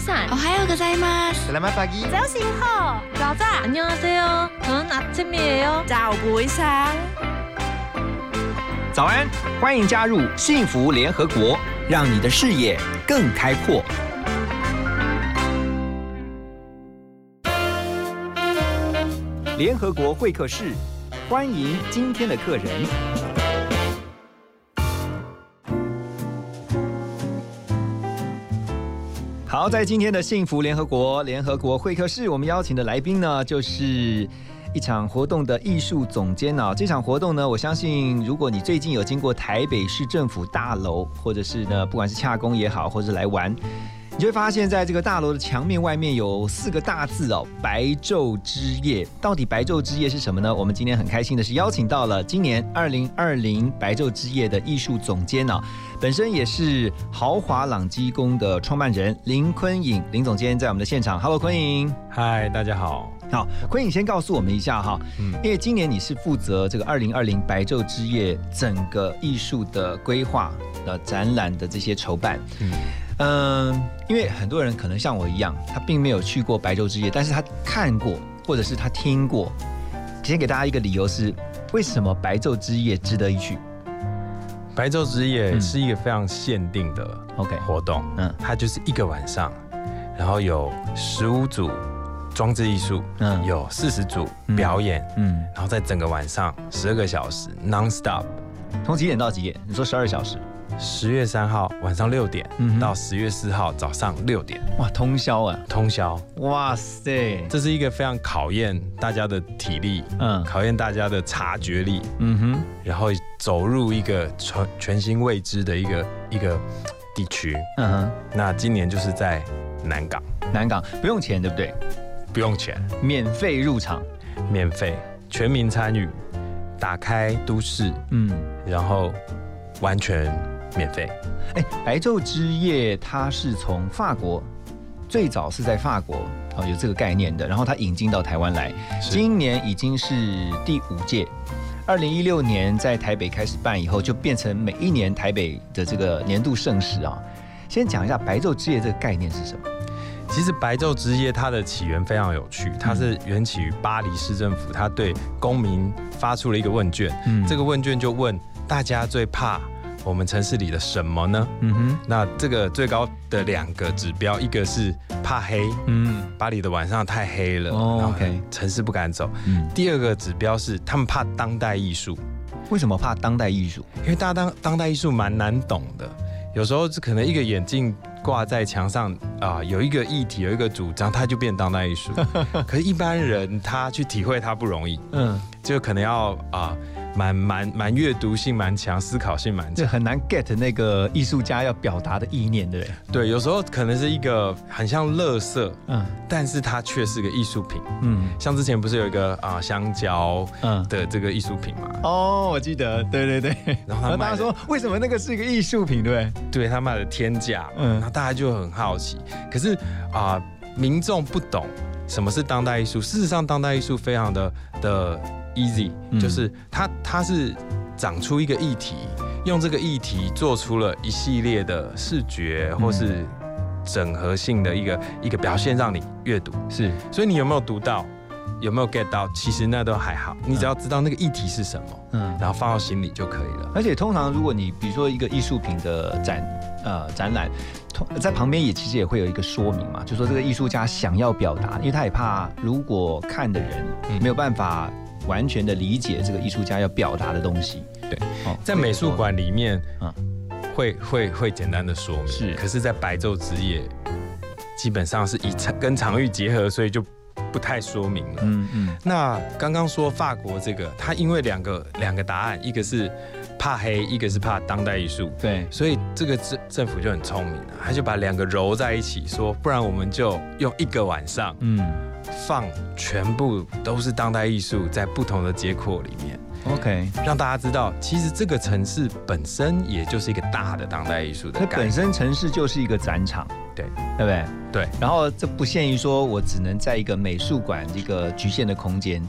早おはようございます Selamat pagi.早醒好，早早 안녕하세요. 저는 아침이에요. 早不sáng 早安，欢迎加入幸福联合国，让你的视野更开阔。联合国会客室，欢迎今天的客人。 好，在今天的幸福联合国联合国会客室，我们邀请的来宾呢，就是一场活动的艺术总监啊。这场活动呢，我相信如果你最近有经过台北市政府大楼，或者是呢，不管是洽公也好，或者来玩，你就会发现，在这个大楼的墙面外面有四个大字哦，“白昼之夜”。到底白昼之夜是什么呢？我们今天很开心的是邀请到了今年二零二零白昼之夜的艺术总监呢、本身也是豪华朗基宫的创办人林坤颖林总监在我们的现场。Hello，坤颖。嗨，大家好。好，坤颖先告诉我们一下哈，嗯因为今年你是负责这个二零二零白昼之夜整个艺术的规划、呃展览的这些筹办。嗯嗯，因为很多人可能像我一样，他并没有去过白昼之夜，但是他看过或者是他听过。先给大家一个理由是，为什么白昼之夜值得一去白昼之夜嗯是一个非常限定的？OK，活动，嗯它就是一个晚上，然后有十五组装置艺术，嗯有四十组嗯表演，嗯，然后在整个晚上十二个小时 non stop。从几点到几点？你说十二小时，十月三号晚上六点嗯到十月四号早上六点。哇，通宵啊！通宵，哇塞，这是一个非常考验大家的体力，嗯。考验大家的察觉力，嗯哼，然后走入一个全全新未知的一个一个地区。嗯哼，那今年就是在南港，南港不用钱，对不对？不用钱，免费入场。免费，全民参与，打开都市，嗯，然后完全免费。哎，白昼之夜它是从法国，最早是在法国哦有这个概念的，然后它引进到台湾来，今年已经是第五届。二零一六年在台北开始办以后，就变成每一年台北的这个年度盛事啊。先讲一下白昼之夜这个概念是什么？其实白昼之夜它的起源非常有趣，它是缘起于巴黎市政府，它对公民发出了一个问卷，嗯这个问卷就问大家最怕我们城市里的什么呢？嗯哼，那这个最高的两个指标，一个是怕黑，嗯巴黎的晚上太黑了，哦 OK 城市不敢走。嗯，第二个指标是他们怕当代艺术，为什么怕当代艺术？因为大家当当代艺术蛮难懂的，有时候可能一个眼镜挂在墙上啊、有一个议题，有一个主张，它就变当代艺术。可是，一般人他去体会它不容易，嗯，就可能要啊、蛮蛮蛮阅读性蛮强，思考性蛮强。这很难 get 那个艺术家要表达的意念，对不对？对，有时候可能是一个很像垃圾，嗯但是它却是个艺术品。嗯像之前不是有一个啊、香蕉嗯。的这个艺术品嘛？哦，我记得，对对对。然后大家说，为什么那个是一个艺术品，对不对？对他卖的天价，嗯嗯，然后大家就很好奇。可是啊、民众不懂什么是当代艺术。事实上，当代艺术非常的的 easy，、嗯就是它它是长出一个议题，用这个议题做出了一系列的视觉或是整合性的一个一个表现，让你阅读。是，所以你有没有读到？有没有 get 到？其实那都还好，你只要知道那个议题是什么，嗯。然后放到心里就可以了。而且通常，如果你比如说一个艺术品的展呃展览，通在旁边也其实也会有一个说明嘛，就说这个艺术家想要表达，因为他也怕如果看的人嗯没有办法完全的理解这个艺术家要表达的东西。对，哦在美术馆里面，嗯。会会会简单的说明，是。可是，在白昼之夜，基本上是以场跟场域结合，所以就不太说明了。嗯嗯。那刚刚说法国这个，他因为两个两个答案，一个是怕黑，一个是怕当代艺术，对，所以这个政政府就很聪明了，他就把两个揉在一起，说不然我们就用一个晚上嗯放全部都是当代艺术在不同的街廓里面。，OK，让大家知道，其实这个城市本身也就是一个大的当代艺术的它。本身城市就是一个展场，对对不对？对，然后这不限于说我只能在一个美术馆一个局限的空间，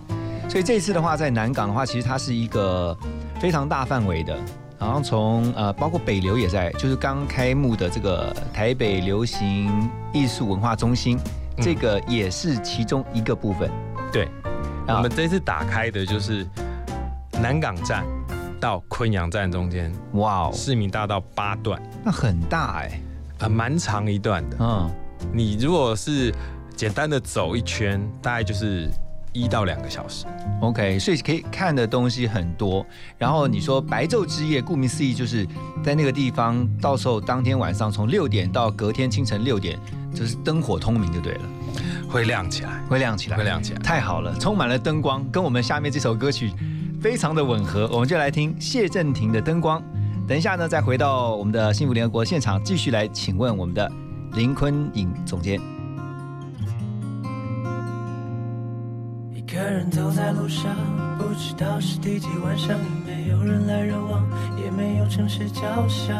所以这次的话，在南港的话，其实它是一个非常大范围的然后从呃，包括北流也在，就是刚开幕的这个台北流行艺术文化中心，嗯这个也是其中一个部分。对，啊。我们这次打开的就是南港站到昆阳站中间哇哦，市民大道八段，那很大哎、啊，蛮长一段的。嗯，你如果是简单的走一圈，大概就是一到两个小时。OK，所以可以看的东西很多。然后你说白昼之夜，顾名思义就是在那个地方，到时候当天晚上从六点到隔天清晨六点，就是灯火通明就对了，会亮起来，会亮起来，会亮起来。太好了，充满了灯光，跟我们下面这首歌曲非常的吻合。我们就来听谢震廷的《灯光》。等一下呢，再回到我们的幸福联合国现场，继续来请问我们的林坤颖总监。人走在路上，不知道是第几晚上，已没有人来人往，也没有城市交响。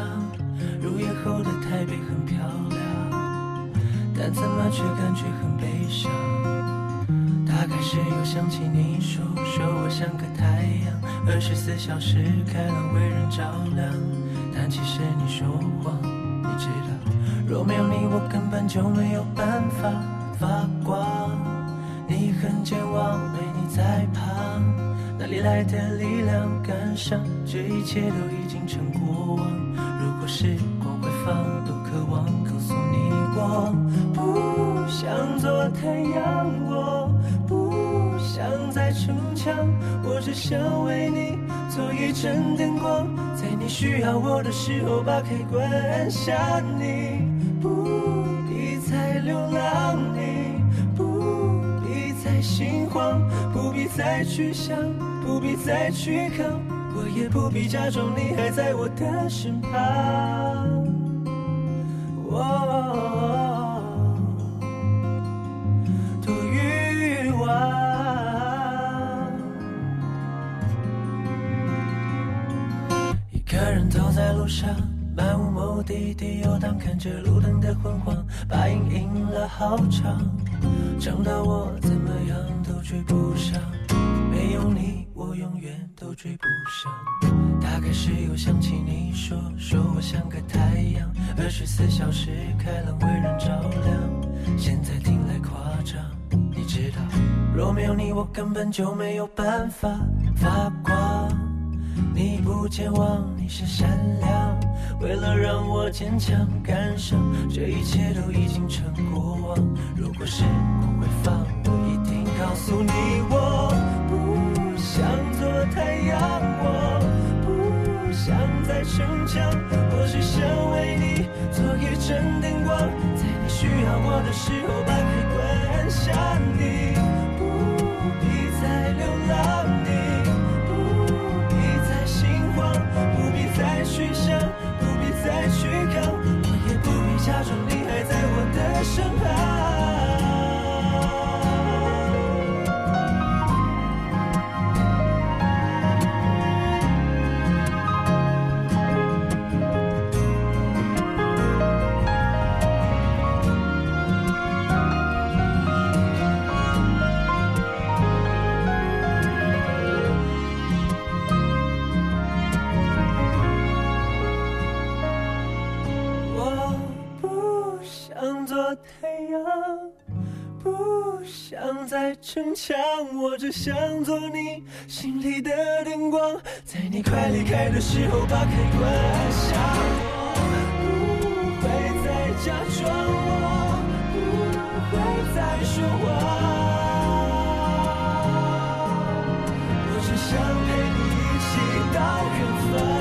入夜后的台北很漂亮，但怎么却感觉很悲伤。大概是又想起你说说我像个太阳，二十四小时开朗为人照亮。但其实你说谎，你知道，若没有你，我根本就没有办法发光。很健忘，没你在旁，哪里来的力量感伤这一切都已经成过往？如果时光回放，多渴望告诉你，我不想做太阳，我不想再逞强，我只想为你做一盏灯光，在你需要我的时候把开关按下你，不必再流浪。心慌，不必再去想，不必再去扛，我也不必假装你还在我的身旁。哦，多欲望。一个人走在路上，漫无目的地游荡，看着路灯的昏黄，把影印了好长，长到我怎么样都追不上。没有你，我永远都追不上。大概是又想起你说说我像个太阳，二十四小时开朗为人照亮。现在听来夸张，你知道，若没有你，我根本就没有办法发光。你。不健忘，你是善良，为了让我坚强感伤这一切都已经成过往。如果时光会放，我一定告诉你，我不想做太阳，我不想再逞强，我只想为你做一盏灯光，在你需要我的时候把开关按下你，不必再流浪。假装你还在我的身旁。不想再逞强，我只想做你心里的灯光，在你快离开的时候把开关按下。我不会再假装，我不会再说谎。我只想陪你一起到远方。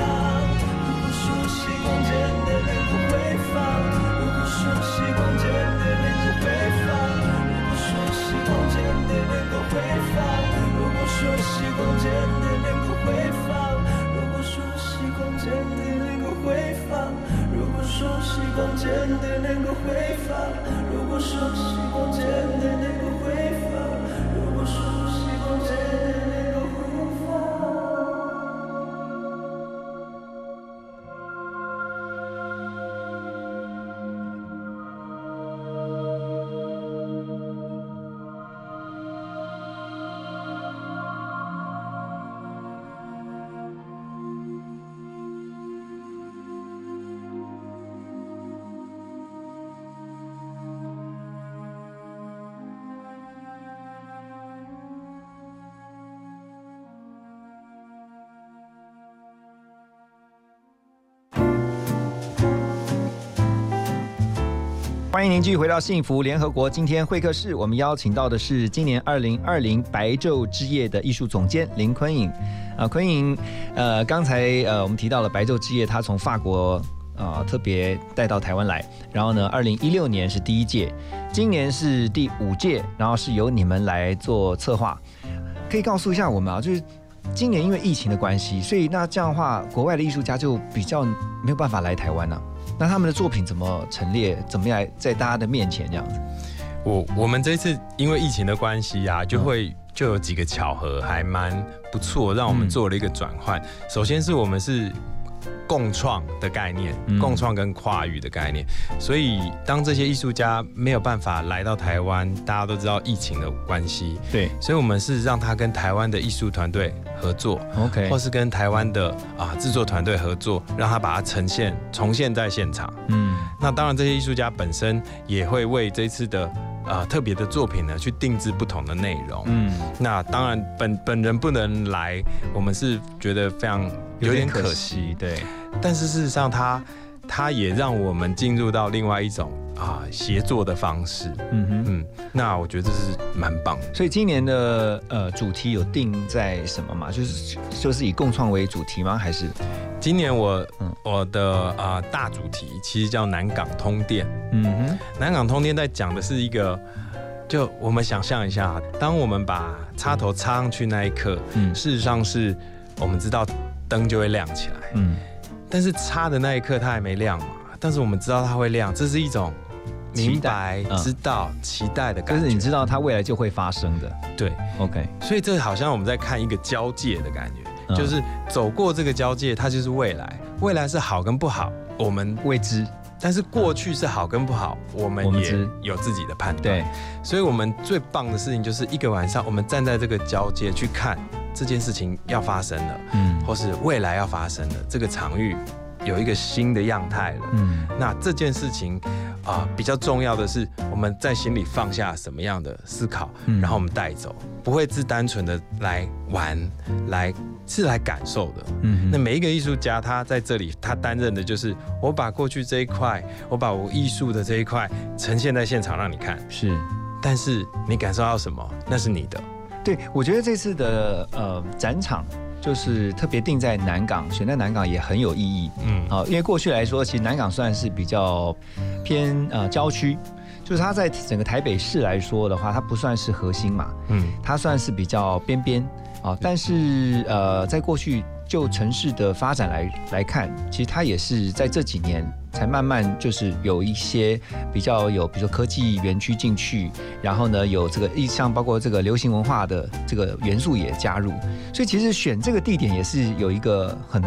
欢迎您继续回到幸福联合国。今天会客室，我们邀请到的是今年二零二零白昼之夜的艺术总监林坤颖。啊，坤颖，呃，刚才呃我们提到了白昼之夜，他从法国啊特别带到台湾来，然后呢，二零一六年是第一届，今年是第五届，然后是由你们来做策划，可以告诉一下我们啊，就是今年因为疫情的关系，所以那这样的话，国外的艺术家就比较没有办法来台湾了、那他们的作品怎么陈列？怎么样在大家的面前这样子？我我们这次因为疫情的关系啊，就会就有几个巧合，还蛮不错，让我们做了一个转换。首先是我们是共创的概念，嗯。共创跟跨域的概念，所以当这些艺术家没有办法来到台湾，大家都知道疫情的关系，对。所以我们是让他跟台湾的艺术团队合作，，OK，或是跟台湾的啊制作团队合作，让他把它呈现重现在现场。嗯。那当然，这些艺术家本身也会为这次的呃特别的作品呢去定制不同的内容。嗯，那当然本本人不能来，我们是觉得非常有点可惜。，对，但是事实上他，他也让我们进入到另外一种啊协作的方式。嗯哼。嗯，那我觉得这是蛮棒的。所以今年的呃主题有定在什么吗？就是就是以共创为主题吗？还是今年我嗯我的啊、大主题其实叫南港通电。嗯哼南港通电在讲的是一个，就我们想象一下，当我们把插头插上去那一刻，嗯事实上是我们知道灯就会亮起来，嗯但是插的那一刻它还没亮嘛，但是我们知道它会亮，这是一种明白知道、期待的感觉。就是你知道它未来就会发生的。对，OK，所以这好像我们在看一个交界的感觉，嗯就是走过这个交界，它就是未来，未来是好跟不好，我们未知。但是过去是好跟不好，我们也有自己的判断。对，所以我们最棒的事情就是一个晚上，我们站在这个交界去看这件事情要发生了，嗯。或是未来要发生了，这个场域有一个新的样态了。嗯那这件事情啊、比较重要的是我们在心里放下什么样的思考，嗯然后我们带走，不会是单纯的来玩，来是来感受的。嗯那每一个艺术家，他在这里，他担任的就是我把过去这一块，我把我艺术的这一块呈现在现场让你看。是。但是你感受到什么，那是你的。对，我觉得这次的呃展场就是特别定在南港，选在南港也很有意义。嗯，啊、因为过去来说，其实南港算是比较偏呃郊区，就是它在整个台北市来说的话，它不算是核心嘛，嗯，它算是比较边边啊，但是呃，在过去就城市的发展来来看，其实它也是在这几年才慢慢就是有一些比较有，比如说科技园区进去，然后呢有这个意像包括这个流行文化的这个元素也加入，所以其实选这个地点也是有一个很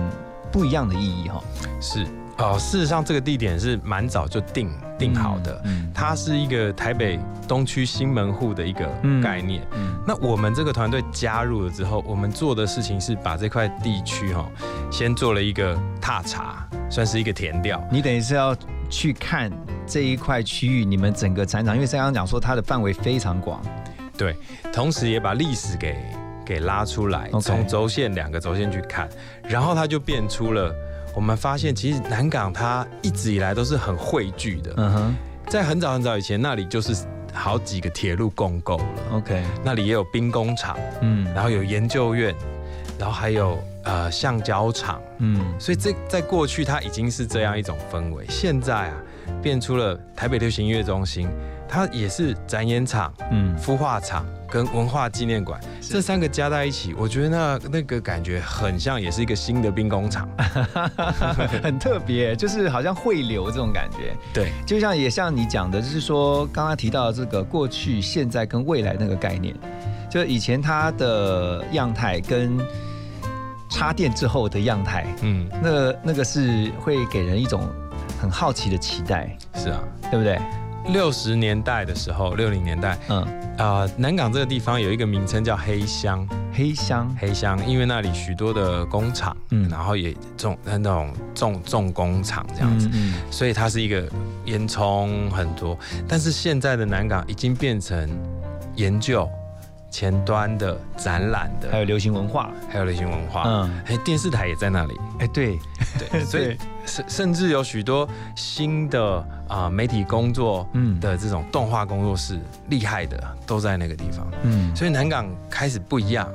不一样的意义哈。是哦。事实上，这个地点是蛮早就定定好的。嗯它是一个台北东区新门户的一个嗯概念。嗯那我们这个团队加入了之后，我们做的事情是把这块地区哈、先做了一个踏查，算是一个填调。你等于是要去看这一块区域，你们整个展场，因为刚刚讲说它的范围非常广，对，同时也把历史给给拉出来从轴线两个轴线去看，然后它就变出了。我们发现，其实南港它一直以来都是很汇聚的，嗯哼。在很早很早以前，那里就是好几个铁路共构了，，OK，那里也有兵工厂，嗯。然后有研究院，然后还有呃橡胶厂，嗯。所以这在过去它已经是这样一种氛围，现在啊变出了台北流行音乐中心，它也是展演场、嗯，孵化场跟文化纪念馆这三个加在一起，我觉得那那个感觉很像，也是一个新的兵工厂。很特别，就是好像汇流这种感觉，对，就像也像你讲的，就是说刚刚提到的这个过去、现在跟未来那个概念，就以前它的样态跟插电之后的样态，嗯，那那个是会给人一种很好奇的期待，是啊。对不对？六十年代的时候，六零年代嗯，啊、南港这个地方有一个名称叫黑乡，黑箱，黑乡，因为那里许多的工厂，嗯。然后也重那种重重工厂这样子，嗯。所以它是一个烟囱很多。但是现在的南港已经变成研究、前端的、展览的，还有流行文化，还有流行文化。嗯，哎，电视台也在那里。哎，对对，所以甚甚至有许多新的啊媒体工作嗯的这种动画工作室，厉害的都在那个地方。嗯，所以南港开始不一样，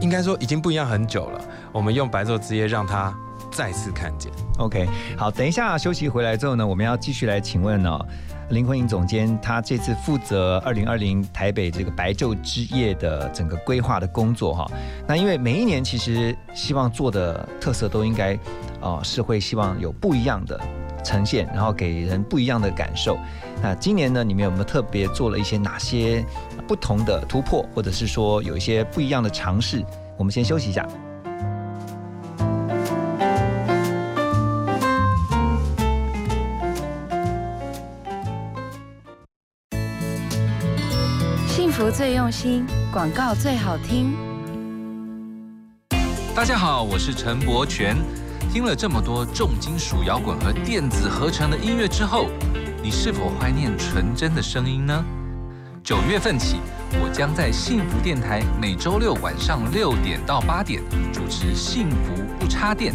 应该说已经不一样很久了。我们用白昼之夜让它再次看见。OK，好，等一下休息回来之后呢，我们要继续来请问呢、林坤颖总监，他这次负责二零二零台北这个白昼之夜的整个规划的工作哈。那因为每一年其实希望做的特色都应该呃是会希望有不一样的呈现，然后给人不一样的感受。那今年呢，你们有没有特别做了一些哪些不同的突破，或者是说有一些不一样的尝试？我们先休息一下。最用心，广告最好听。大家好，我是陈柏权。听了这么多重金属摇滚和电子合成的音乐之后，你是否怀念纯真的声音呢？九月份起，我将在幸福电台每周六晚上六点到八点主持《幸福不插电》。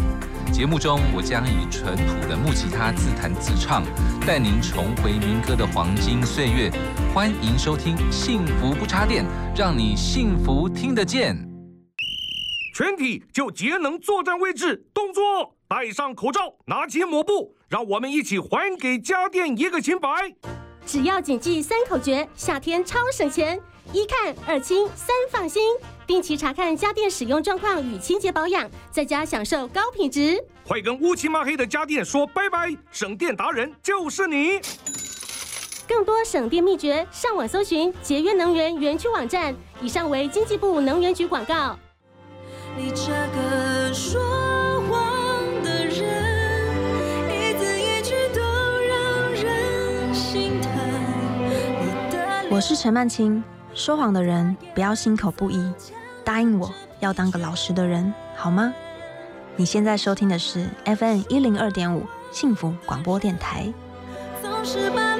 节目中，我将以淳朴的木吉他自弹自唱，带您重回民歌的黄金岁月。欢迎收听《幸福不插电》，让你幸福听得见。全体就节能作战位置，动作！戴上口罩，拿起抹布，让我们一起还给家电一个清白。只要谨记三口诀，夏天超省钱：一看、二清、三放心。定期查看家电使用状况与清洁保养，在家享受高品质。快跟乌漆嘛黑的家电说拜拜！省电达人就是你。更多省电秘诀，上网搜寻节约能源园区网站。以上为经济部能源局广告。你这个说我是陈曼青，说谎的人不要心口不一，答应我要当个老实的人，好吗？你现在收听的是 FM 一零二点五幸福广播电台。总是把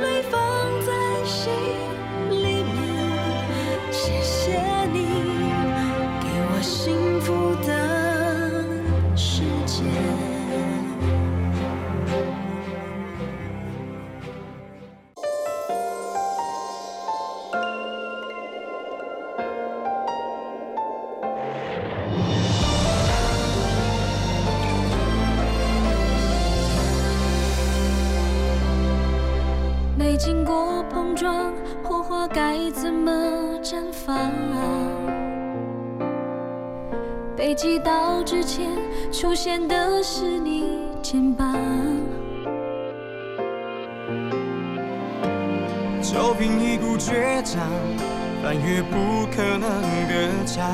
绽放？被击倒之前出现的是你肩膀。就凭一股倔强，翻越不可能的墙。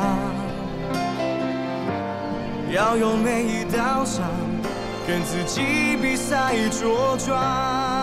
要用每一道伤，跟自己比赛茁壮。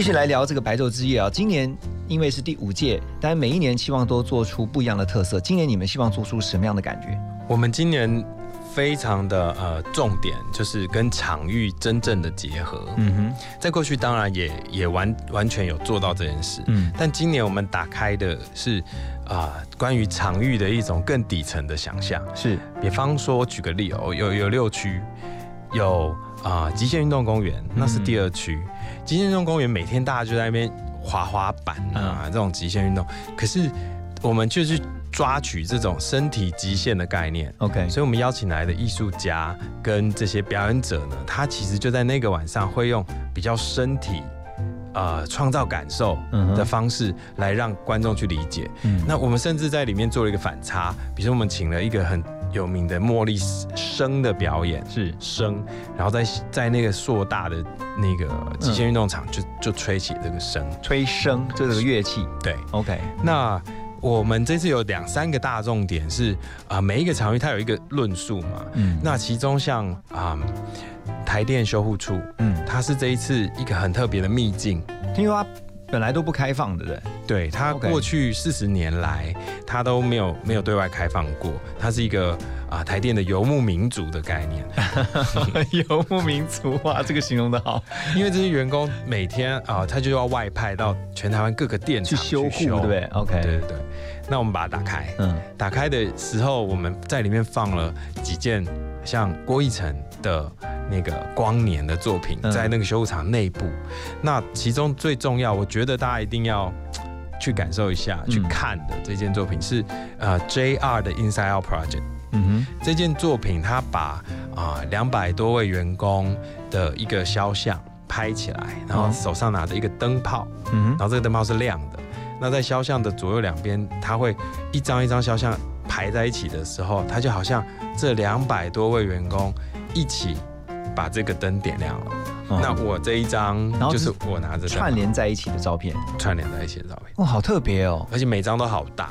继续来聊这个白昼之夜啊，今年因为是第五届，但每一年希望都做出不一样的特色。今年你们希望做出什么样的感觉？我们今年非常的呃重点就是跟场域真正的结合。嗯哼，在过去当然也也完完全有做到这件事，嗯但今年我们打开的是啊、关于场域的一种更底层的想象。是，比方说，我举个例哦，有有六区，有啊、极限运动公园，那是第二区。极限运动公园每天大家就在那边滑滑板啊，这种极限运动，可是我们就是抓取这种身体极限的概念。OK，所以我们邀请来的艺术家跟这些表演者呢，他其实就在那个晚上会用比较身体呃创造感受嗯的方式来让观众去理解。嗯。那我们甚至在里面做了一个反差，比如说我们请了一个很有名的茉莉生的表演，是。生，然后在在那个硕大的那个极限运动场就就吹起这个声，吹声，这个乐器。对，OK，那我们这次有两三个大重点是啊、每一个场域它有一个论述嘛，嗯。那其中像啊、台电修护处，嗯，它是这一次一个很特别的秘境。听说它本来都不开放的，对不对？对它过去四十年来，它都没有没有对外开放过。它是一个啊、台电的游牧民族的概念，游牧民族哇，这个形容的好，因为这些员工每天啊、他就要外派到全台湾各个电厂去修护，对不对？OK，对对对。那我们把它打开，嗯打开的时候，我们在里面放了几件像郭一成的那个光年的作品，嗯在那个修护厂内部。那其中最重要，我觉得大家一定要 去感受一下、嗯去看的这件作品是呃 JR 的 Inside Out Project。嗯哼这件作品，它把啊两百多位员工的一个肖像拍起来，然后哦手上拿着一个灯泡，哼，嗯然后这个灯泡是亮的。那在肖像的左右两边，它会一张一张肖像排在一起的时候，它就好像这两百多位员工一起把这个灯点亮了。哼，那我这一张就是是我拿着串联在一起的照片，串联在一起的照片，哇，好特别哦。而且每张都好大。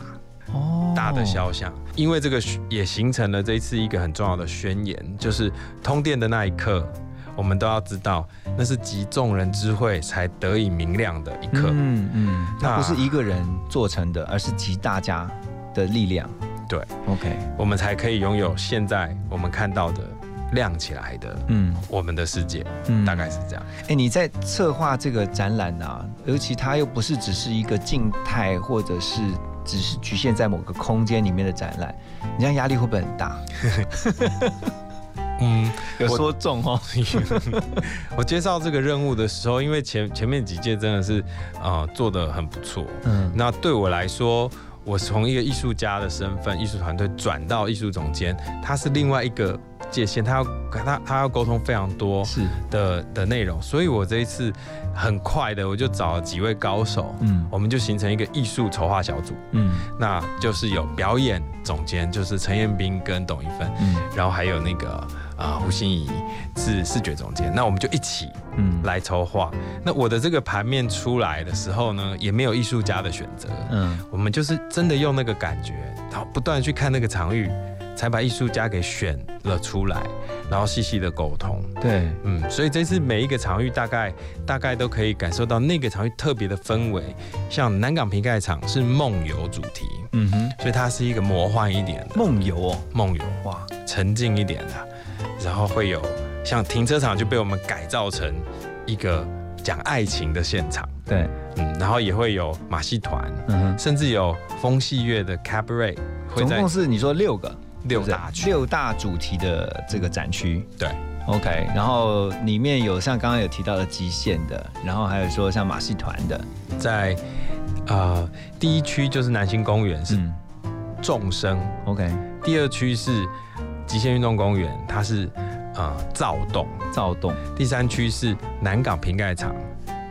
哦，大的肖像，因为这个也形成了这一次一个很重要的宣言，就是通电的那一刻，我们都要知道，那是集众人之慧才得以明亮的一刻。嗯嗯，它那不是一个人做成的，而是集大家的力量。对，OK，我们才可以拥有现在我们看到的亮起来的嗯我们的世界，嗯大概是这样。哎，你在策划这个展览啊，尤其它又不是只是一个静态，或者是只是局限在某个空间里面的展览，你这样压力会不会很大？嗯，有说中哦。我介绍这个任务的时候，因为前前面几届真的是呃做的很不错，嗯那对我来说，我从一个艺术家的身份、艺术团队转到艺术总监，它是另外一个界限，他要他他要沟通非常多是，的的内容，所以我这一次很快的我就找了几位高手，嗯。我们就形成一个艺术筹划小组，嗯。那就是有表演总监，就是陈彦斌跟董一芬，嗯。然后还有那个啊、胡心怡是视觉总监，那我们就一起嗯。来筹划。那我的这个盘面出来的时候呢，也没有艺术家的选择，嗯。我们就是真的用那个感觉，然后不断地去看那个场域，才把艺术家给选了出来，然后细细的沟通。对，嗯，所以这次每一个场域大概大概都可以感受到那个场域特别的氛围。像南港瓶盖厂是梦游主题，嗯哼，所以它是一个魔幻一点的。梦游哦，梦游，哇，沉静一点的，然后会有像停车场就被我们改造成一个讲爱情的现场，对，嗯，然后也会有马戏团，嗯哼，甚至有风戏乐的 cabaret 会总共是你说六个，六大区，六大主题的这个展区。对。OK，然后里面有像刚刚有提到的极限的，然后还有说像马戏团的，在呃第一区就是南星公园是嗯。众生，，OK，第二区是极限运动公园，它是呃躁动，躁动。第三区是南港瓶盖厂，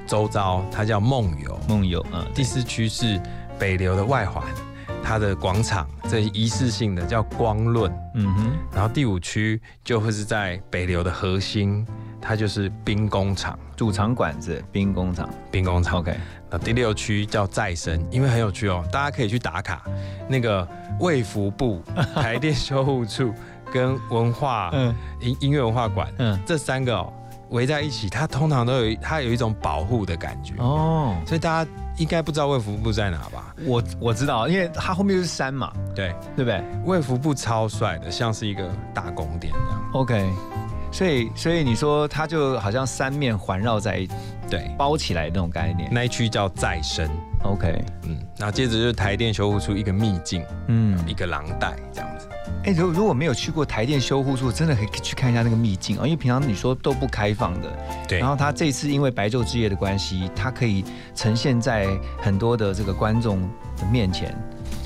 周遭它叫梦游，梦游，嗯，第四区是北流的外环，它的广场，这仪式性的叫光论，嗯哼，然后第五区就会是在北流的核心，它就是兵工厂，主场馆子兵工厂。兵工厂。，OK，那第六区叫再生，因为很有趣哦，大家可以去打卡。那个卫福部、台电修护处跟文化 嗯。音音乐文化馆嗯，这三个哦围在一起，它通常都有它有一种保护的感觉，哦，所以大家应该不知道卫福部在哪吧？我我知道，因为它后面就是山嘛，对，对不对？卫福部超帅的，像是一个大宫殿这样。？OK，所以所以你说它就好像三面环绕在对，包起来那种概念。那一区叫再生，，OK，嗯，然后接着就是台电修复出一个秘境，嗯，一个廊带这样子。哎，如如果没有去过台电修护处，真的可以去看一下那个秘境哦，因为平常你说都不开放的，对然后它这次因为白昼之夜的关系，它可以呈现在很多的这个观众的面前，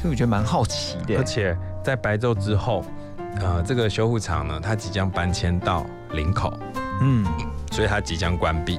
所以我觉得蛮好奇的而。且在白昼之后，呃，这个修护厂呢，它即将搬迁到林口，嗯，所以它即将关闭。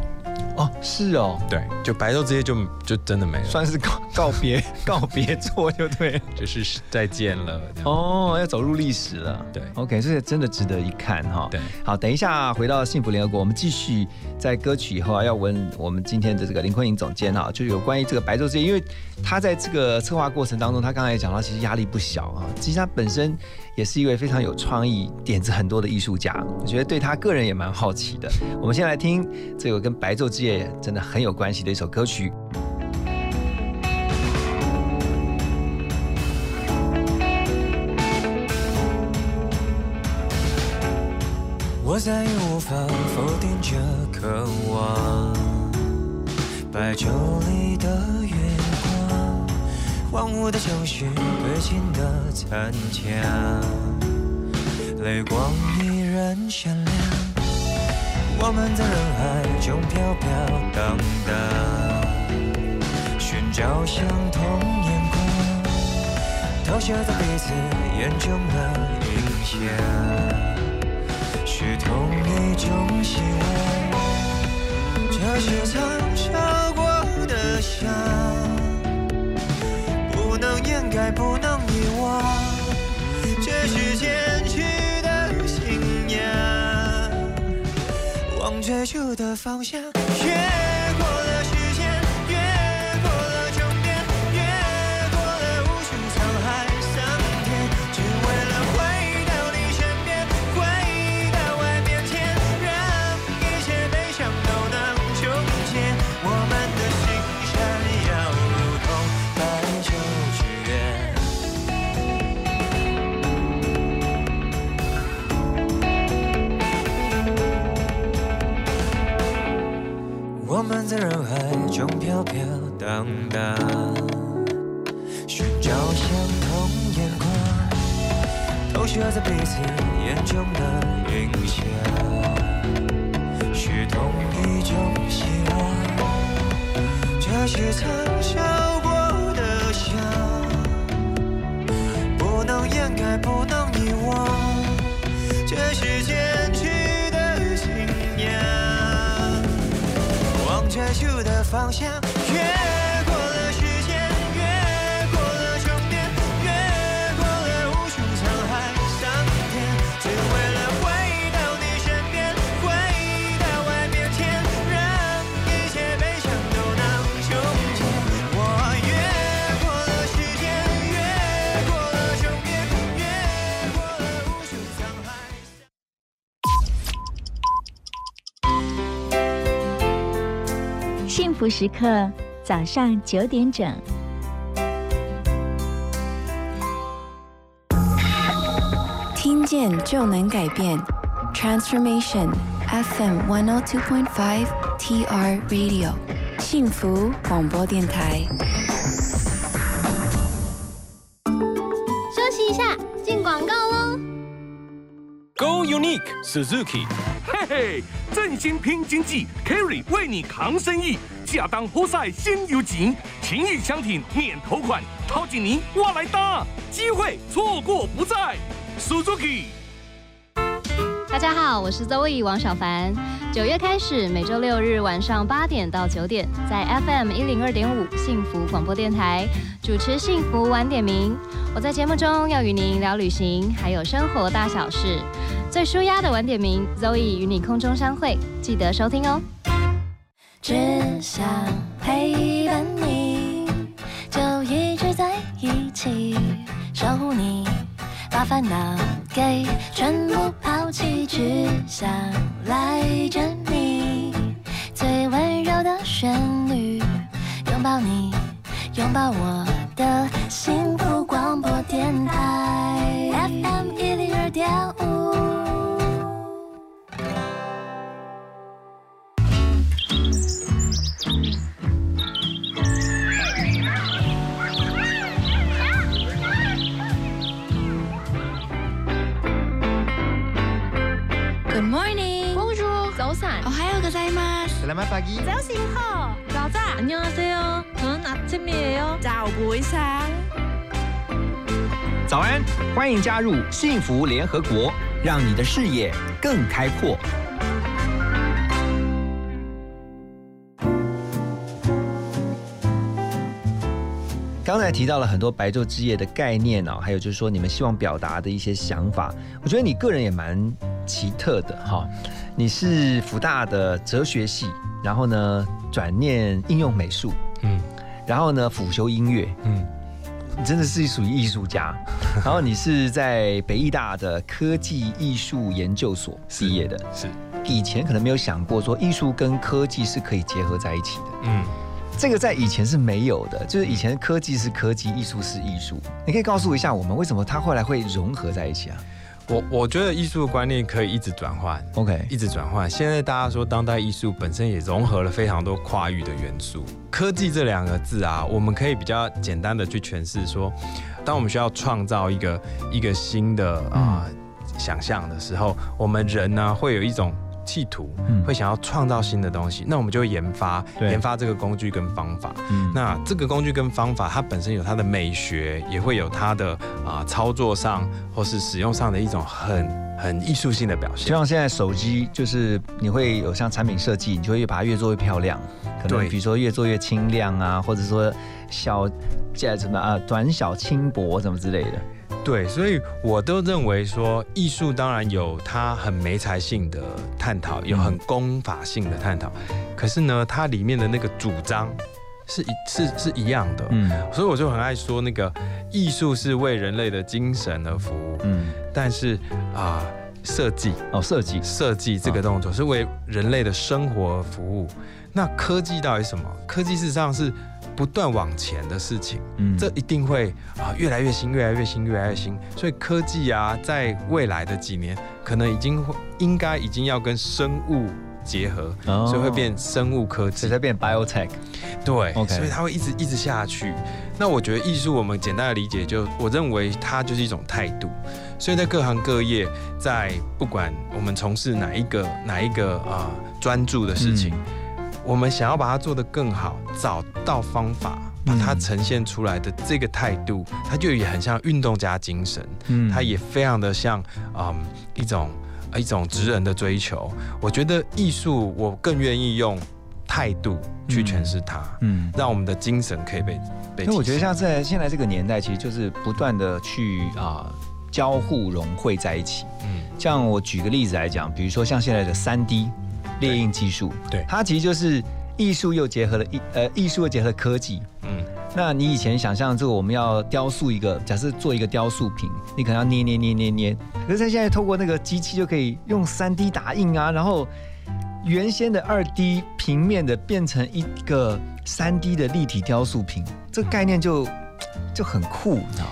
哦，是哦，对，就白昼之夜就就真的没了，算是告告别告别作就对了，就是再见了。哦，要走入历史了。对，OK，这个真的值得一看哈。对，好，等一下回到幸福联合国，我们继续在歌曲以后啊，要问我们今天的这个林坤颖总监哈，就有关于这个白昼之夜，因为他在这个策划过程当中，他刚才也讲到，其实压力不小啊。其实他本身也是一位非常有创意、点子很多的艺术家，我觉得对他个人也蛮好奇的。我们先来听这个跟白昼之夜真的很有关系的一首歌曲。我再也无法否定这渴望，白昼里的，荒芜的城市，归尽的残墙，泪光依然闪亮。我们在人海中飘飘荡荡，寻找相同眼光，投射在彼此眼中的影像。是同一种希望，这是曾笑过的笑，还，不能遗忘，这是坚持的信仰，往最初的方向，越在人海中飘飘荡荡，寻找相同眼光，投射在彼此眼中的影像，是同一种希望。这是曾笑过的笑，不能掩盖，不能遗忘，这世界方向，福时刻，早上九点整。听见就能改变，Transformation FM one two point five TR Radio，幸福广播电台。休息一下，进广告喽。Go Unique Suzuki，嘿嘿，振兴拼经济，Kerry 为你扛生意，亚当波赛先有景，情谊相挺免头款，掏紧泥我来搭，机会错过不再，Suzuki。大家好，我是周易王小凡。九月开始，每周六日晚上八点到九点，在 FM 一零二点五幸福广播电台主持《幸福晚点名》。我在节目中要与您聊旅行，还有生活大小事。最舒压的晚点名，Zoe 与你空中相会，记得收听哦。只想陪伴你，就一直在一起，守护你，把烦恼给全部抛弃，只想赖着你，最温柔的旋律，拥抱你，拥抱我的幸福广播电台，FM 一零二点早安，欢迎加入幸福联合国，让你的视野更开阔。刚才提到了很多白昼之夜的概念哦，还有就是说你们希望表达的一些想法，我觉得你个人也蛮。奇特的哈，你是福大的哲学系，然后呢转念应用美术，嗯，然后呢辅修音乐，嗯，你真的是属于艺术家。然后你是在北艺大的科技艺术研究所毕业的，是以前可能没有想过说艺术跟科技是可以结合在一起的，嗯。这个在以前是没有的，就是以前科技是科技，艺术是艺术。你可以告诉一下我们，为什么它后来会融合在一起啊？我我觉得艺术的观念可以一直转换，OK，一直转换。现在大家说当代艺术本身也融合了非常多跨域的元素。科技这两个字啊，我们可以比较简单的去诠释说，当我们需要创造一个一个新的啊想象的时候，我们人呢会有一种。企图会想要创造新的东西，那我们就会研发研发这个工具跟方法。那这个工具跟方法，它本身有它的美学，也会有它的啊操作上或是使用上的一种很很艺术性的表现。就像现在手机，就是你会有像产品设计，你就会把它越做越漂亮，可能比如说越做越轻量啊，或者说小叫什么啊短小轻薄什么之类的。对，所以我都认为说，艺术当然有它很没才性的探讨，有很功法性的探讨，可是呢，它里面的那个主张是一是是一样的。嗯，所以我就很爱说，那个艺术是为人类的精神而服务。嗯，但是啊，设计哦，设计设计这个动作是为人类的生活服务。那科技到底什么？科技事实上是。不断往前的事情，嗯，这一定会啊越来越新，越来越新，越来越新。所以科技啊，在未来的几年，可能已经会应该已经要跟生物结合，所以会变生物科技，才变 biotech。对所以它会一直一直下去。那我觉得艺术，我们简单的理解，就我认为它就是一种态度。所以在各行各业，在不管我们从事哪一个哪一个啊专注的事情。我们想要把它做得更好，找到方法把它呈现出来的这个态度，它就也很像运动家精神，嗯，它也非常的像嗯一种一种职人的追求。我觉得艺术，我更愿意用态度去诠释它，嗯，让我们的精神可以被被。因为我觉得像在现在这个年代，其实就是不断的去啊交互融汇在一起，嗯，像我举个例子来讲，比如说像现在的三 D。列印技术，对它其实就是艺术又结合了艺呃艺术又结合了科技。嗯，那你以前想象这个我们要雕塑一个，假设做一个雕塑品，你可能要捏捏捏捏捏，可是现在透过那个机器就可以用三 D 打印啊，然后原先的二 D 平面的变成一个三 D 的立体雕塑品，这个概念就就很酷，你知道。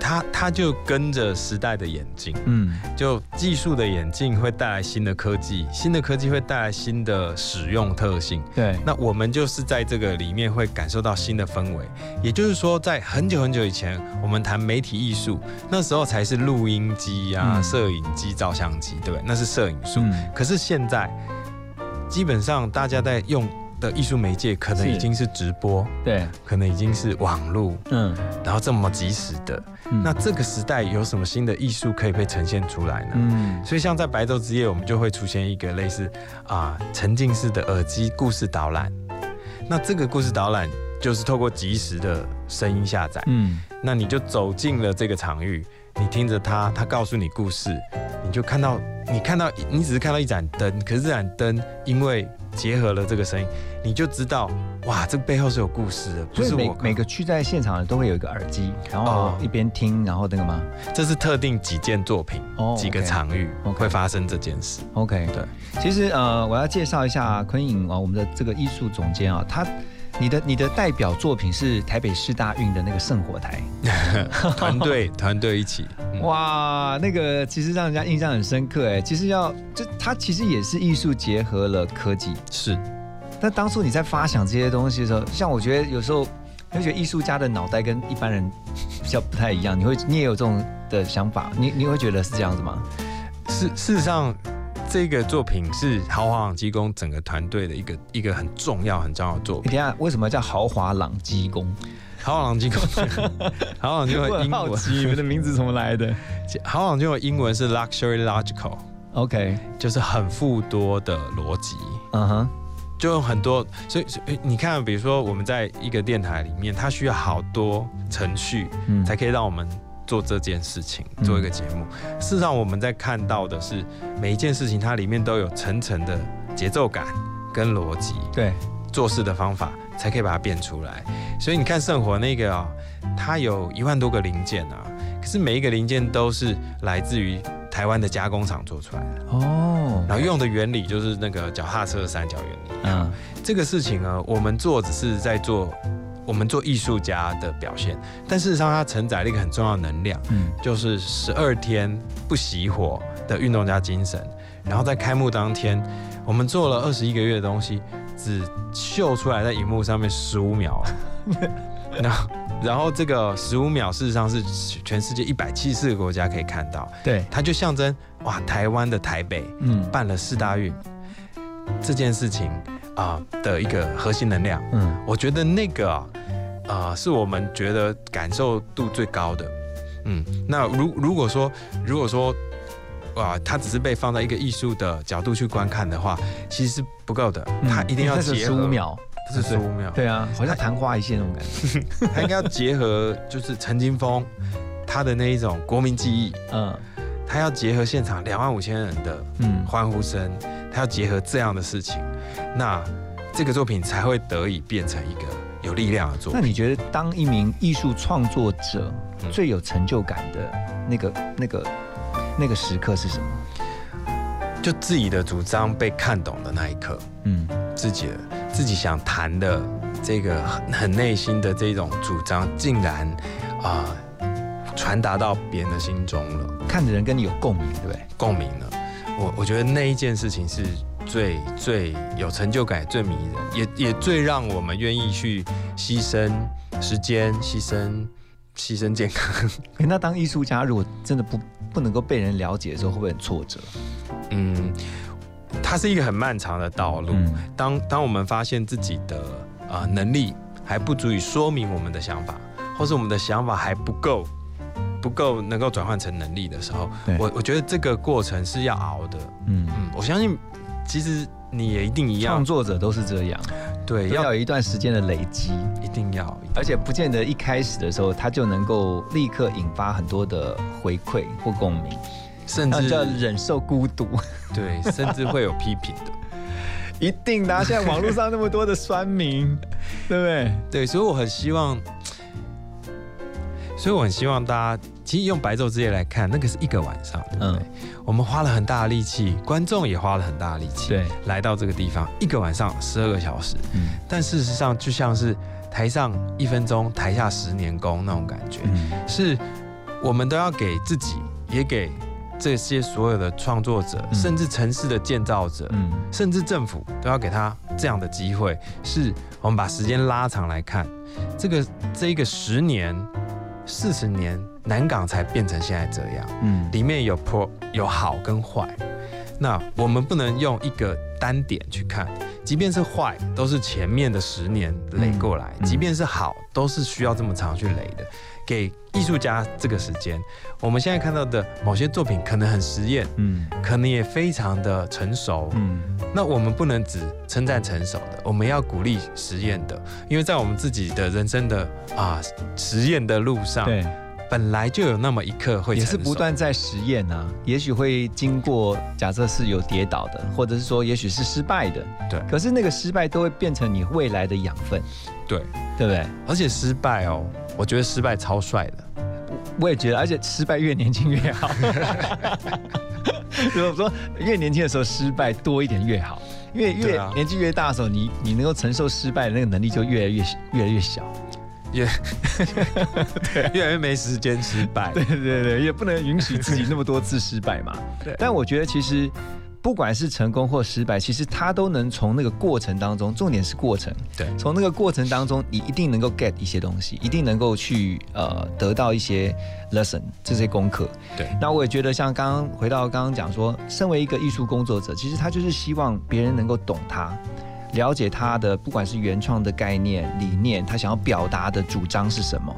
它它就跟着时代的眼镜，嗯，就技术的眼镜会带来新的科技，新的科技会带来新的使用特性，对。那我们就是在这个里面会感受到新的氛围。也就是说，在很久很久以前，我们谈媒体艺术，那时候才是录音机啊、摄影机、照相机，对不对？那是摄影术。可是现在，基本上大家在用。的艺术媒介可能已经是直播，对，可能已经是网络，嗯，然后这么及时的，那这个时代有什么新的艺术可以被呈现出来呢？嗯，所以像在白昼之夜，我们就会出现一个类似啊沉浸式的耳机故事导览，那这个故事导览就是透过即时的声音下载，嗯，那你就走进了这个场域，你听着它，它告诉你故事，你就看到，你看到，你只是看到一盏灯，可是这盏灯因为结合了这个声音，你就知道哇，这背后是有故事的。不是每每个去在现场的都会有一个耳机，然后一边听，然后那个吗？这是特定几件作品，几个场域会发生这件事。OK，对。其实呃，我要介绍一下昆影啊，我们的这个艺术总监啊，他你的你的代表作品是台北市大运的那个圣火台，团队 团队一起。哇，那个其实让人家印象很深刻哎。其实要这它其实也是艺术结合了科技，是。但当初你在发想这些东西的时候，像我觉得有时候会觉得艺术家的脑袋跟一般人比较不太一样。你会你也有这种的想法？你你会觉得是这样子吗？事事实上，这个作品是豪华朗基宫整个团队的一个一个很重要很重要的作品。等下，为什么叫豪华朗基宫？豪朗基宫，豪朗基宫英文，你们的名字怎么来的？豪朗基宫英文是 luxury logical，OK，就是很富多的逻辑。嗯哼，就有很多，所以你看，比如说我们在一个电台里面，它需要好多程序，嗯才可以让我们做这件事情，做一个节目。事实上，我们在看到的是每一件事情，它里面都有层层的节奏感跟逻辑，对，做事的方法，才可以把它变出来。所以你看圣火那个啊、它有一万多个零件啊，可是每一个零件都是来自于台湾的加工厂做出来的。哦，然后用的原理就是那个脚踏车的三角原理。嗯，这个事情呢，我们做只是在做我们做艺术家的表现，但事实上它承载了一个很重要的能量，嗯，就是十二天不熄火的运动家精神。然后在开幕当天，我们做了二十一个月的东西，只秀出来在荧幕上面十五秒。然后，然后这个十五秒事实上是全世界一百七十四个国家可以看到，对，它就象征哇，台湾的台北，嗯。办了四大运。这件事情啊、的一个核心能量。嗯，我觉得那个啊、呃是我们觉得感受度最高的。嗯，那如如果说如果说哇，它只是被放在一个艺术的角度去观看的话，其实是不够的，它一定要结合十五秒，这是十五秒，对啊，好像昙花一现那种感觉。他应该要结合就是陈金峰他的那一种国民记忆，嗯，他要结合现场两万五千人的嗯。欢呼声，他要结合这样的事情，那这个作品才会得以变成一个有力量的作品。那你觉得当一名艺术创作者嗯。最有成就感的那个、那个、那个时刻是什么？就自己的主张被看懂的那一刻，嗯，自己的自己想谈的这个很很内心的这种主张，竟然啊传达到别人的心中了，看的人跟你有共鸣，对不对？共鸣了。我我觉得那一件事情是最最有成就感、最迷人，也也最让我们愿意去牺牲时间、牺牲牺牲健康。诶那当艺术家，如果真的不不能够被人了解的时候，会不会很挫折？嗯，它是一个很漫长的道路。嗯。当当我们发现自己的啊、呃能力还不足以说明我们的想法，或是我们的想法还不够不够能够转换成能力的时候，我我觉得这个过程是要熬的。嗯，嗯，我相信其实你也一定一样。创，作者都是这样，对，要要有一段时间的累积，一定要，而且不见得一开始的时候他就能够立刻引发很多的回馈或共鸣，甚至要忍受孤独。对，甚至会有批评的。一定的啊、现在网络上那么多的酸民，对不对？对，所以我很希望，所以我很希望大家，其实用白昼之夜来看，那个是一个晚上，对不对？我们花了很大的力气，观众也花了很大的力气，对，来到这个地方，一个晚上十二个小时，嗯但事实上就像是台上一分钟，台下十年功那种感觉，嗯是我们都要给自己，也给这些所有的创作者，嗯。甚至城市的建造者，嗯。甚至政府都要给他这样的机会，是我们把时间拉长来看，这个这一个十年、四十年，南港才变成现在这样，嗯。里面有 pro 有好跟坏，那我们不能用一个单点去看，即便是坏，都是前面的十年累过来；嗯。即便是好，都是需要这么长去累的。给艺术家这个时间，我们现在看到的某些作品可能很实验，嗯。可能也非常的成熟。嗯。那我们不能只称赞成熟的，我们要鼓励实验的，因为在我们自己的人生的啊实验的路上，对，本来就有那么一刻会也是不断在实验啊，也许会经过假设是有跌倒的，或者是说也许是失败的，对。可是那个失败都会变成你未来的养分，对，对不对？而且失败哦，我觉得失败超帅的。我也觉得，而且失败越年轻越好。如果说越年轻的时候失败多一点越好，因为越啊年纪越大的时候，你你能够承受失败的那个能力就越来越越来越小。越 越来越没时间失败。对对对，也不能允许自己那么多次失败嘛。对但我觉得其实不管是成功或失败，其实他都能从那个过程当中，重点是过程。对从那个过程当中，你一定能够 get 一些东西，一定能够去呃得到一些 lesson 这些功课。对，那我也觉得像刚刚回到刚刚讲说，身为一个艺术工作者，其实他就是希望别人能够懂他。了解他的不管是原创的概念、理念，他想要表达的主张是什么，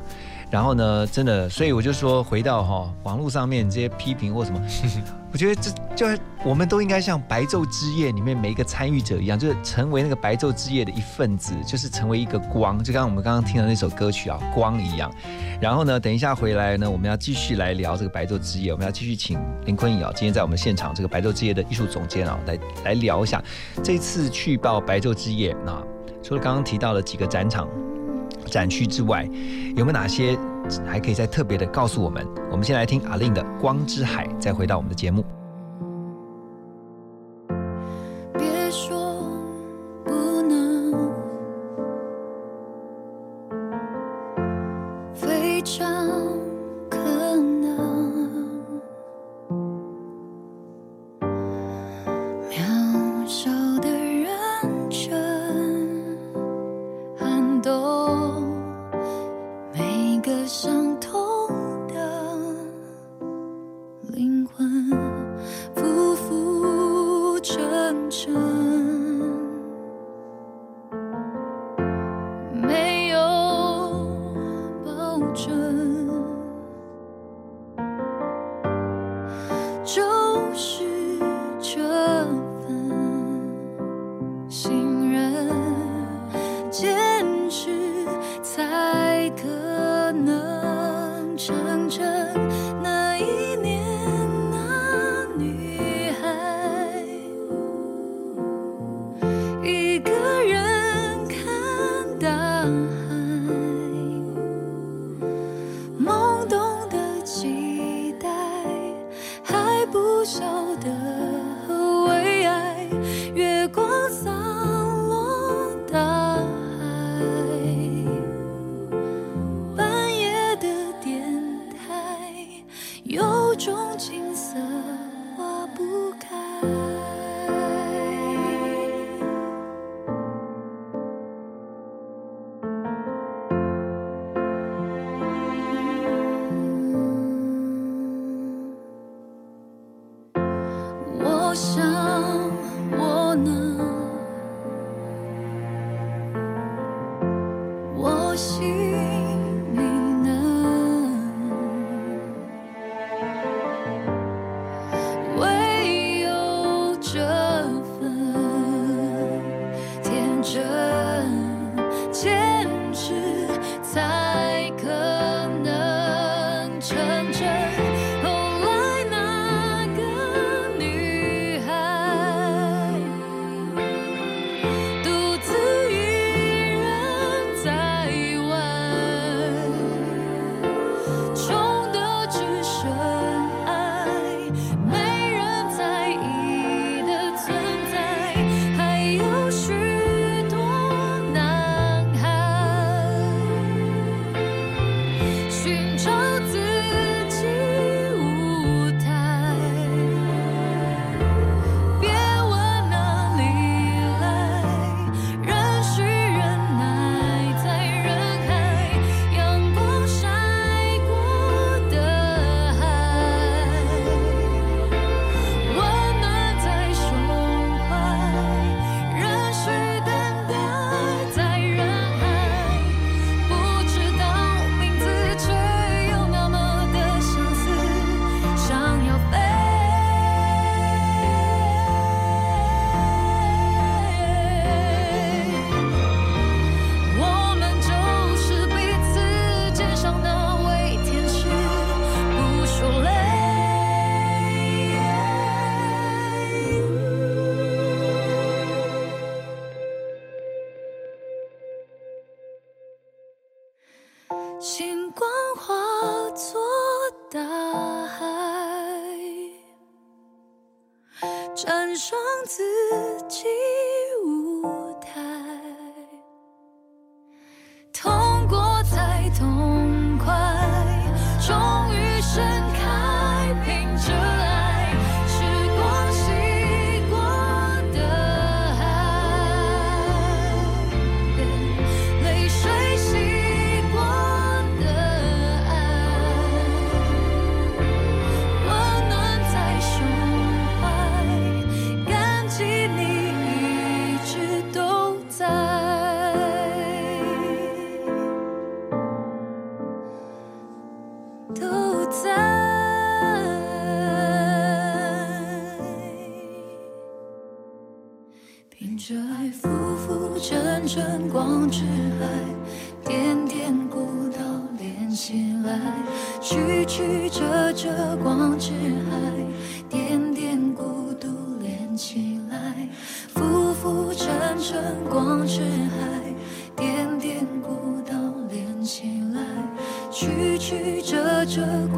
然后呢，真的，所以我就说，回到哈、网络上面这些批评或什么，我觉得这就我们都应该像白昼之夜里面每一个参与者一样，就是成为那个白昼之夜的一份子，就是成为一个光，就刚我们刚刚听的那首歌曲啊，光一样。然后呢，等一下回来呢，我们要继续来聊这个白昼之夜，我们要继续请林坤颖啊，今天在我们现场这个白昼之夜的艺术总监啊，来来聊一下这次去报白昼之夜那除了刚刚提到的几个展场。展区之外，有没有哪些还可以再特别的告诉我们？我们先来听阿令的《光之海》，再回到我们的节目。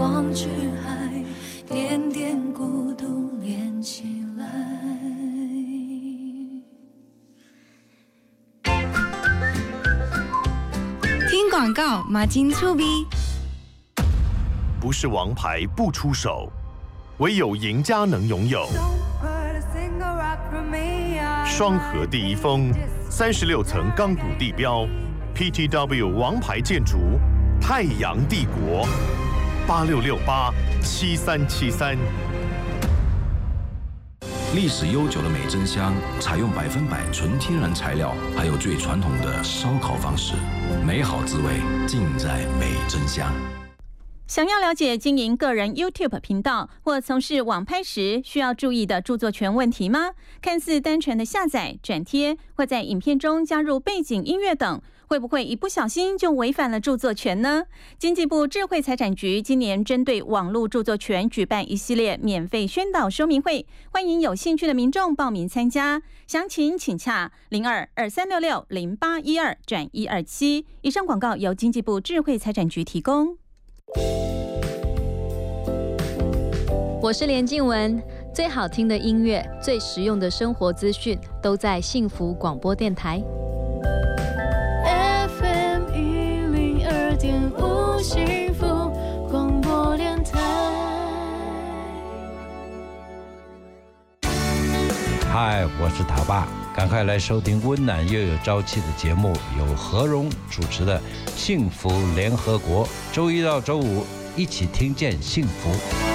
光之海，点点孤独连起来。听广告，马金粗逼。不是王牌不出手，唯有赢家能拥有。双河第一峰，三十六层钢骨地标，PTW 王牌建筑，太阳帝国，八六六八七三七三。历史悠久的美珍香，采用百分百纯天然材料，还有最传统的烧烤方式，美好滋味尽在美珍香。想要了解经营个人 YouTube 频道或从事网拍时需要注意的著作权问题吗？看似单纯的下载、转贴，或在影片中加入背景音乐等，会不会一不小心就违反了著作权呢？经济部智慧财产局今年针对网络著作权举办一系列免费宣导说明会，欢迎有兴趣的民众报名参加。详情请洽零二二三六六零八一二转一二七。以上广告由经济部智慧财产局提供。我是连静文，最好听的音乐、最实用的生活资讯，都在幸福广播电台。点五幸福广播电台。嗨，我是塔爸，赶快来收听温暖又有朝气的节目，由何荣主持的《幸福联合国》，周一到周五一起听见幸福。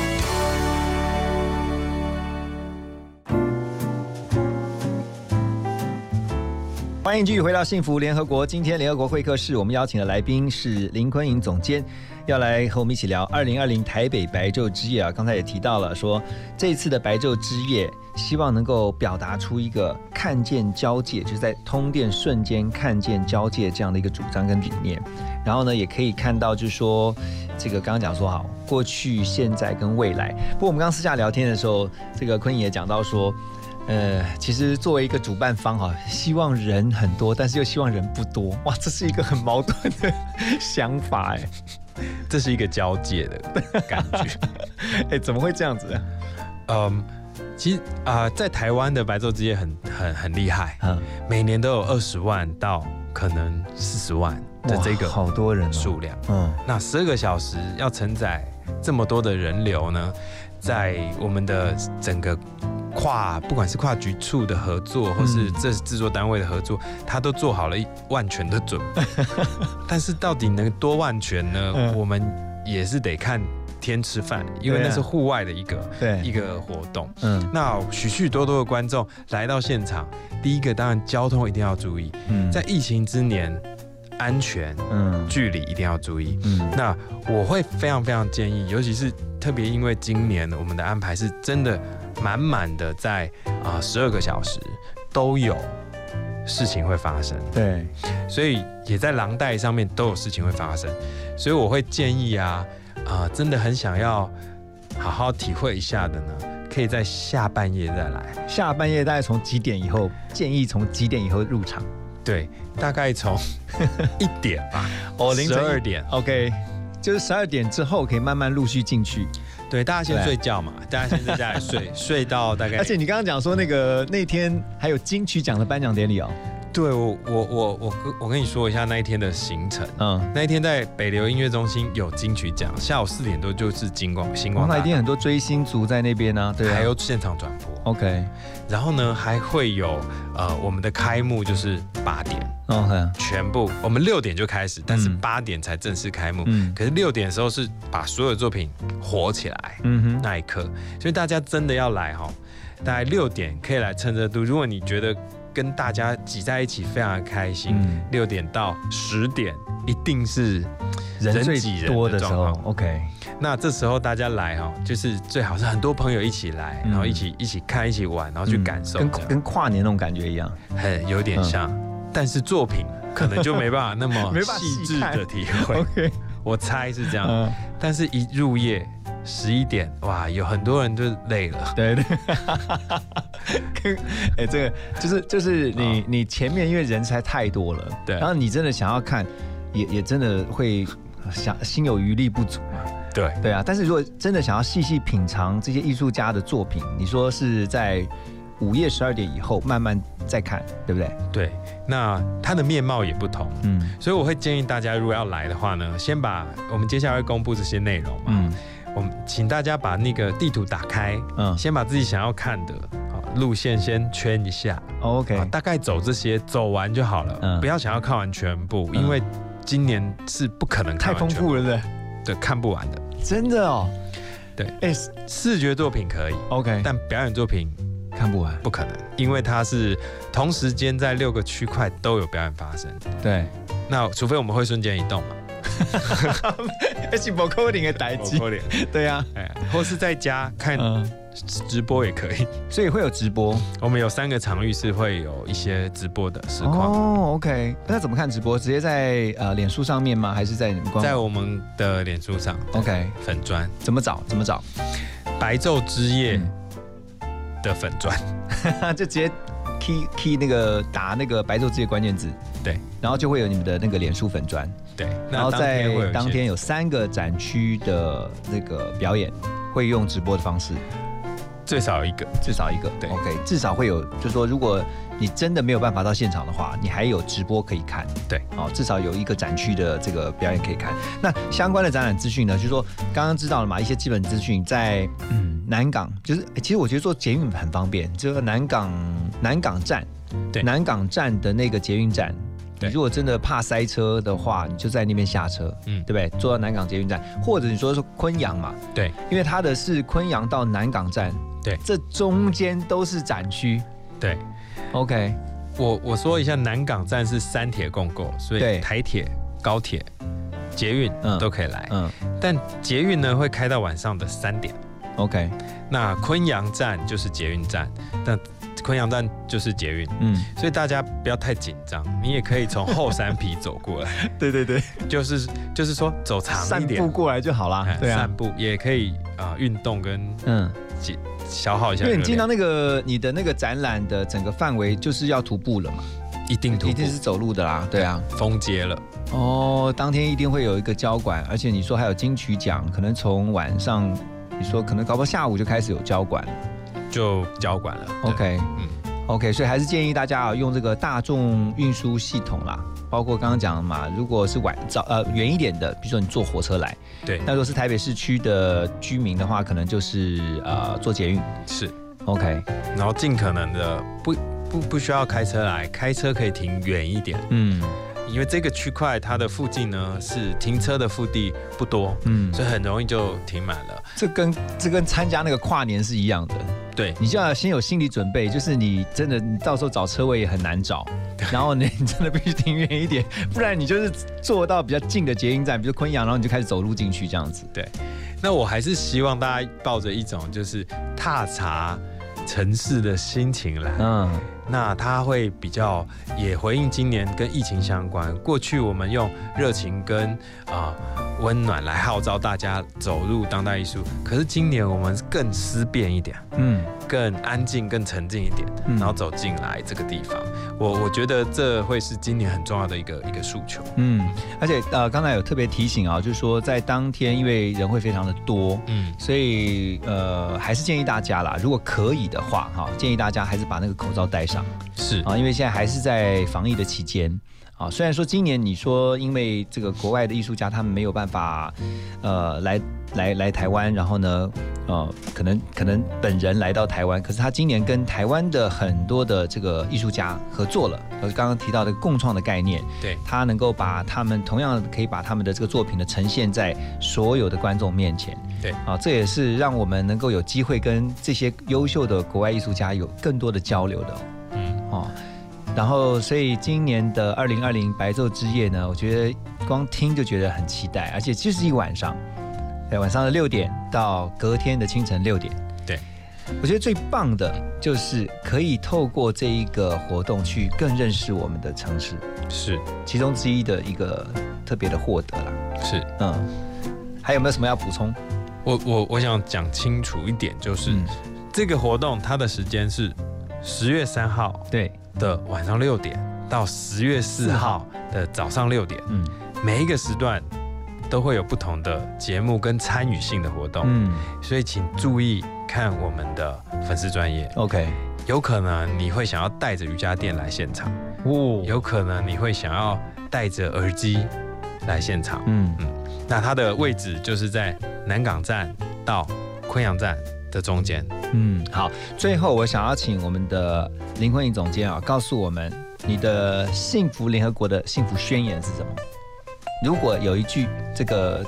欢迎继续回到幸福联合国。今天联合国会客室，我们邀请的来宾是林坤颖总监，要来和我们一起聊二零二零台北白昼之夜啊。刚才也提到了说，这次的白昼之夜，希望能够表达出一个看见交界，就是在通电瞬间看见交界这样的一个主张跟理念。然后呢，也可以看到，就是说，这个刚刚讲说好，过去、现在跟未来。不过我们刚刚私下聊天的时候，这个坤颖也讲到说。呃，其实作为一个主办方哈，希望人很多，但是又希望人不多，哇，这是一个很矛盾的想法哎。这是一个交界的感觉。哎，怎么会这样子？嗯，其实啊、在台湾的白昼之夜很很很厉害，嗯，每年都有二十万到可能四十万的哇这个好多人哦数量。嗯，那十二个小时要承载这么多的人流呢，在我们的整个跨，不管是跨局处的合作，或是这制作单位的合作，他都做好了一万全的准备。但是到底能多万全呢？嗯我们也是得看天吃饭，因为那是户外的一个对一个活动。嗯那许许多多的观众来到现场，第一个当然交通一定要注意，嗯在疫情之年，安全，嗯距离一定要注意。嗯那我会非常非常建议，尤其是特别因为今年我们的安排是真的满满的，在啊十二个小时都有事情会发生，对，所以也在廊带上面都有事情会发生，所以我会建议啊啊、真的很想要好好体会一下的呢，可以在下半夜再来。下半夜大概从几点以后？建议从几点以后入场？对，大概从 一点吧，哦，凌晨12点，OK，就是十二点之后可以慢慢陆续进去。对，大家先睡觉嘛，大家先在家里睡，睡到大概而且你刚刚讲说那个那天还有金曲奖的颁奖典礼哦，对我我我我跟我跟你说一下那一天的行程。嗯，那一天在北流音乐中心有金曲奖，下午四点多就是金光星光大道那一定很多追星族在那边呢，对啊，还有现场转播。OK，然后呢还会有呃我们的开幕就是八点，OK，全部我们六点就开始，但是八点才正式开幕。嗯可是六点的时候是把所有作品火起来，嗯哼，那一刻，所以大家真的要来哈，大概六点可以来趁热度。如果你觉得跟大家挤在一起，非常的开心。嗯。六点到十点一定是人最挤人多的时候，OK，那这时候大家来哈，就是最好是很多朋友一起来，然后一起一起看，一起玩，然后去感受嗯。跟，跟跨年那种感觉一样。很有点像，但是作品可能就没办法那么细致的体会。OK，我猜是这样。嗯，但是一入夜十一点，哇，有很多人就累了。对哎、这个就是就是你、你前面因为人才太多了，对。然后你真的想要看，也也真的会想心有余力不足嘛。对。对啊，但是如果真的想要细细品尝这些艺术家的作品，你说是在午夜十二点以后慢慢再看，对不对？对，那它的面貌也不同，嗯。所以我会建议大家，如果要来的话呢，先把我们接下来会公布这些内容嘛，嗯。我们请大家把那个地图打开，嗯。先把自己想要看的啊路线先圈一下，OK，啊大概走这些走完就好了，嗯。不要想要看完全部，因为今年是不可能看完全部太丰富了，对。对？对，看不完的。真的哦，对，哎、视觉作品可以 OK，但表演作品看不完，不可能，因为它是同时间在六个区块都有表演发生。对，那除非我们会瞬间移动嘛，而且不可能的代际，对呀、哎，或是在家看嗯。直播也可以。所以会有直播。我们有三个场域是会有一些直播的实况，哦，OK，那怎么看直播？直接在呃脸书上面吗？还是在你们官在我们的脸书上。OK 粉砖。怎么找？怎么找？白昼之夜的粉砖，就直接 key key 那个打那个白昼之夜关键字，对，然后就会有你们的那个脸书粉砖，对，然后在当天有三个展区的那个表演，会用直播的方式，最少一个，至少一个，对，OK，至少会有，就是说如果你真的没有办法到现场的话，你还有直播可以看，对，哦，至少有一个展区的这个表演可以看。那相关的展览资讯呢，就是说刚刚知道了嘛，一些基本资讯在嗯。南港，就是诶其实我觉得做捷运很方便，这个南港南港站，对。南港站的那个捷运站。你对如果真的怕塞车的话，你就在那边下车，嗯。对不对？坐到南港捷运站，或者你说是昆阳嘛，对。因为它的是昆阳到南港站，对。这中间都是展区。对。，OK，我我说一下，南港站是三铁共构，所以台铁、高铁、捷运嗯。都可以来。嗯。但捷运呢会开到晚上的三点。，OK，那昆阳站就是捷运站，但昆阳站就是捷运，嗯，所以大家不要太紧张，你也可以从后山皮走过来，对对对，就是就是说走长一点。散步，过来就好啦哎，对啊。散，步也可以啊，运动跟嗯，解消耗一下，因为你进到那个你的那个展览的整个范围就是要徒步了嘛，一定徒步。一定是走路的啦，对啊，封街了，哦，当天一定会有一个交管，而且你说还有金曲奖，可能从晚上，你说可能搞不好下午就开始有交管了。就交管了。，OK，嗯，OK，所以还是建议大家啊用这个大众运输系统啦，包括刚刚讲的嘛，如果是晚早呃远一点的，比如说你坐火车来，对。那如果是台北市区的居民的话，可能就是呃坐捷运。是，，OK，然后尽可能的不不不需要开车来，开车可以停远一点，嗯。因为这个区块它的附近呢是停车的腹地不多，嗯，所以很容易就停满了。这跟这跟参加那个跨年是一样的，对，你就要先有心理准备，就是你真的你到时候找车位也很难找，然后呢，你真的必须停远一点，不然你就是坐到比较近的捷运站，比如昆阳，然后你就开始走路进去这样子。对，那我还是希望大家抱着一种就是踏查城市的心情来。嗯那它会比较也回应今年跟疫情相关。过去我们用热情跟啊温暖来号召大家走入当代艺术，可是今年我们更思辨一点，嗯更安静、更沉静一点，嗯然后走进来这个地方。我我觉得这会是今年很重要的一个一个诉求。嗯，而且呃，刚才有特别提醒啊，就是说在当天因为人会非常的多，嗯，所以呃还是建议大家啦，如果可以的话哈，建议大家还是把那个口罩戴上。是啊，因为现在还是在防疫的期间啊。虽然说今年你说因为这个国外的艺术家他们没有办法，呃，来来来台湾，然后呢，呃，可能可能本人来到台湾，可是他今年跟台湾的很多的这个艺术家合作了，呃，刚刚提到的共创的概念，对他能够把他们同样可以把他们的这个作品呢呈现在所有的观众面前。对啊，这也是让我们能够有机会跟这些优秀的国外艺术家有更多的交流的。嗯哦，然后，所以今年的二零二零白昼之夜呢，我觉得光听就觉得很期待，而且就是一晚上，对，晚上的六点到隔天的清晨六点。对，我觉得最棒的就是可以透过这一个活动去更认识我们的城市，是其中之一的一个特别的获得啦。是，嗯，还有没有什么要补充？我我我想讲清楚一点，就是、嗯这个活动它的时间是十月三号对。的晚上六点到十月四号的早上六点，嗯，每一个时段都会有不同的节目跟参与性的活动，嗯。所以请注意看我们的粉丝专业。，OK，有可能你会想要带着瑜伽垫来现场，哦，有可能你会想要带着耳机来现场。嗯。嗯，那它的位置就是在南港站到昆阳站的中间。嗯，好。最后，我想要请我们的林坤颖总监啊，告诉我们你的幸福联合国的幸福宣言是什么？如果有一句这个，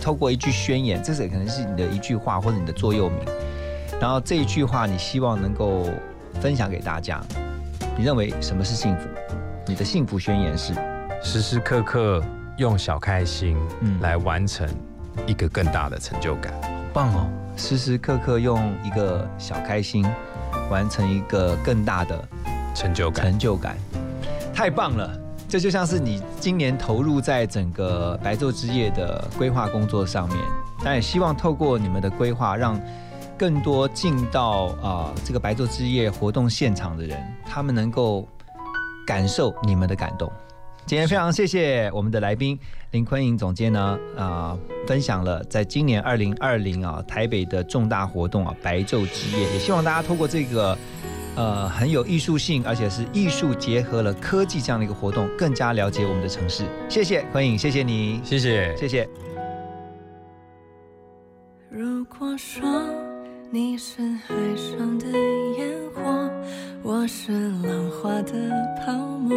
透过一句宣言，这是可能是你的一句话或者你的座右铭，然后这一句话你希望能够分享给大家，你认为什么是幸福？你的幸福宣言是？时时刻刻用小开心嗯来完成一个更大的成就感。棒哦！时时刻刻用一个小开心，完成一个更大的成就感。成就感，太棒了！这就像是你今年投入在整个白昼之夜的规划工作上面，但也希望透过你们的规划，让更多进到啊、这个白昼之夜活动现场的人，他们能够感受你们的感动。今天非常谢谢我们的来宾林坤颖总监呢，啊、分享了在今年二零二零啊台北的重大活动啊白昼之夜，也希望大家透过这个呃很有艺术性，而且是艺术结合了科技这样的一个活动，更加了解我们的城市。谢谢坤颖，谢谢你，谢谢，谢谢。如果说你是海上的烟火，我是浪花的泡沫，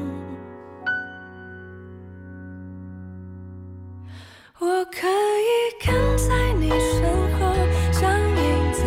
我可以跟在你身后，像影子